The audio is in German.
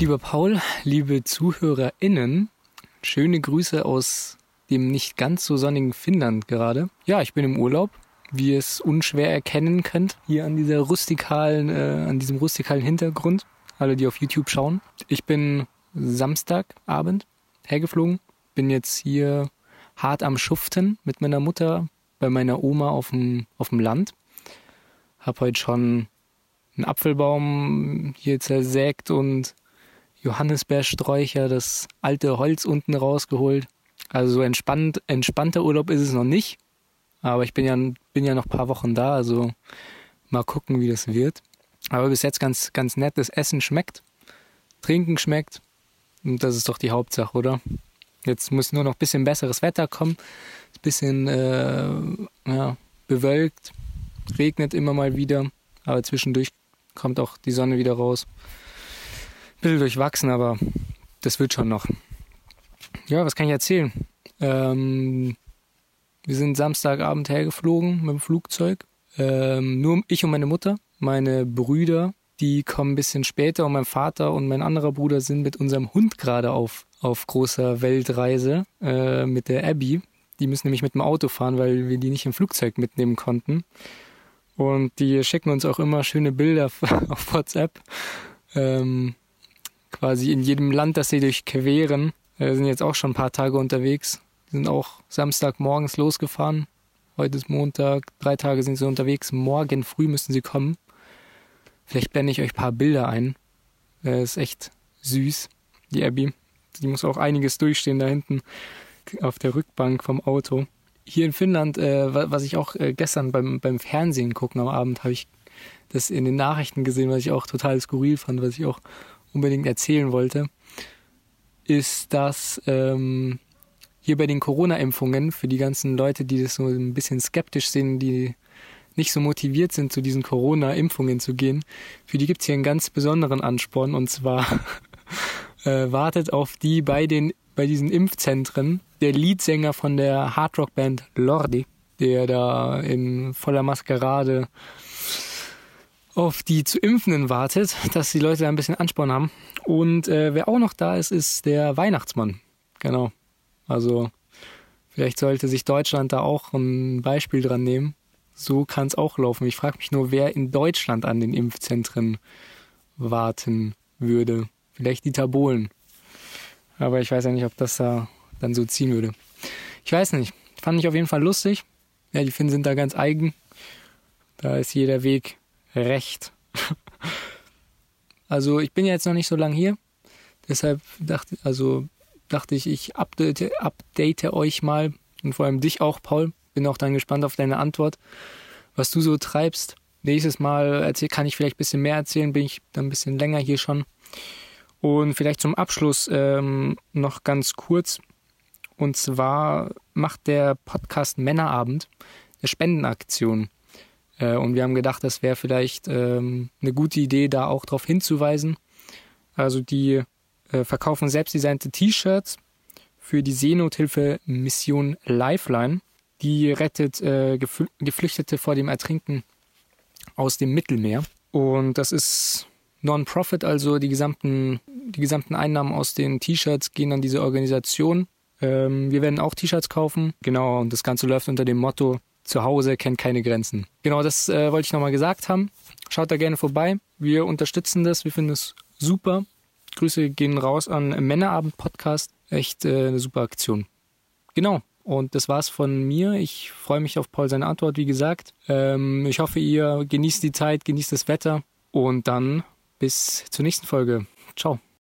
Lieber Paul, liebe ZuhörerInnen, schöne Grüße aus dem nicht ganz so sonnigen Finnland gerade. Ja, ich bin im Urlaub, wie ihr es unschwer erkennen könnt, hier an dieser rustikalen, äh, an diesem rustikalen Hintergrund. Alle, die auf YouTube schauen. Ich bin Samstagabend hergeflogen, bin jetzt hier hart am Schuften mit meiner Mutter bei meiner Oma auf dem, auf dem Land. Hab heute schon einen Apfelbaum hier zersägt und Johannisbeersträucher, das alte Holz unten rausgeholt. Also so entspannt, entspannter Urlaub ist es noch nicht. Aber ich bin ja, bin ja noch ein paar Wochen da, also mal gucken, wie das wird. Aber bis jetzt ganz, ganz nett. Das Essen schmeckt, Trinken schmeckt. Und das ist doch die Hauptsache, oder? Jetzt muss nur noch ein bisschen besseres Wetter kommen. Ein bisschen äh, ja, bewölkt, regnet immer mal wieder. Aber zwischendurch kommt auch die Sonne wieder raus bisschen durchwachsen, aber das wird schon noch. Ja, was kann ich erzählen? Ähm, wir sind Samstagabend hergeflogen mit dem Flugzeug. Ähm, nur ich und meine Mutter. Meine Brüder, die kommen ein bisschen später und mein Vater und mein anderer Bruder sind mit unserem Hund gerade auf, auf großer Weltreise äh, mit der Abby. Die müssen nämlich mit dem Auto fahren, weil wir die nicht im Flugzeug mitnehmen konnten. Und die schicken uns auch immer schöne Bilder auf WhatsApp. Ähm, quasi in jedem Land, das sie durchqueren. Wir sind jetzt auch schon ein paar Tage unterwegs. Wir sind auch Samstagmorgens losgefahren. Heute ist Montag, drei Tage sind sie unterwegs. Morgen früh müssen sie kommen. Vielleicht blende ich euch ein paar Bilder ein. Das ist echt süß, die Abby. Die muss auch einiges durchstehen da hinten auf der Rückbank vom Auto. Hier in Finnland, äh, was ich auch äh, gestern beim, beim Fernsehen gucken am Abend, habe ich das in den Nachrichten gesehen, was ich auch total skurril fand, was ich auch unbedingt erzählen wollte, ist, dass ähm, hier bei den Corona-Impfungen für die ganzen Leute, die das so ein bisschen skeptisch sehen, die nicht so motiviert sind, zu diesen Corona-Impfungen zu gehen, für die gibt es hier einen ganz besonderen Ansporn. Und zwar äh, wartet auf die bei den bei diesen Impfzentren. Der Leadsänger von der Hardrock-Band Lordi, der da in voller Maskerade auf die zu Impfenden wartet, dass die Leute da ein bisschen Ansporn haben. Und äh, wer auch noch da ist, ist der Weihnachtsmann. Genau. Also vielleicht sollte sich Deutschland da auch ein Beispiel dran nehmen. So kann es auch laufen. Ich frage mich nur, wer in Deutschland an den Impfzentren warten würde. Vielleicht die Tabolen. Aber ich weiß ja nicht, ob das da dann so ziehen würde. Ich weiß nicht. Fand ich auf jeden Fall lustig. Ja, die Finnen sind da ganz eigen. Da ist jeder Weg recht. also ich bin ja jetzt noch nicht so lange hier, deshalb dachte, also dachte ich, ich update, update euch mal und vor allem dich auch, Paul. Bin auch dann gespannt auf deine Antwort, was du so treibst. Nächstes Mal erzähl, kann ich vielleicht ein bisschen mehr erzählen, bin ich dann ein bisschen länger hier schon. Und vielleicht zum Abschluss ähm, noch ganz kurz. Und zwar macht der Podcast Männerabend eine Spendenaktion. Äh, und wir haben gedacht, das wäre vielleicht ähm, eine gute Idee, da auch darauf hinzuweisen. Also die äh, verkaufen selbstdesignte T-Shirts für die Seenothilfe Mission Lifeline. Die rettet äh, Geflüchtete vor dem Ertrinken aus dem Mittelmeer. Und das ist Non-Profit, also die gesamten, die gesamten Einnahmen aus den T-Shirts gehen an diese Organisation. Ähm, wir werden auch T-Shirts kaufen. Genau, und das Ganze läuft unter dem Motto zu Hause kennt keine Grenzen. Genau, das äh, wollte ich nochmal gesagt haben. Schaut da gerne vorbei. Wir unterstützen das. Wir finden es super. Grüße gehen raus an Männerabend Podcast. Echt äh, eine super Aktion. Genau. Und das war's von mir. Ich freue mich auf Paul seine Antwort, wie gesagt. Ähm, ich hoffe, ihr genießt die Zeit, genießt das Wetter und dann bis zur nächsten Folge. Ciao.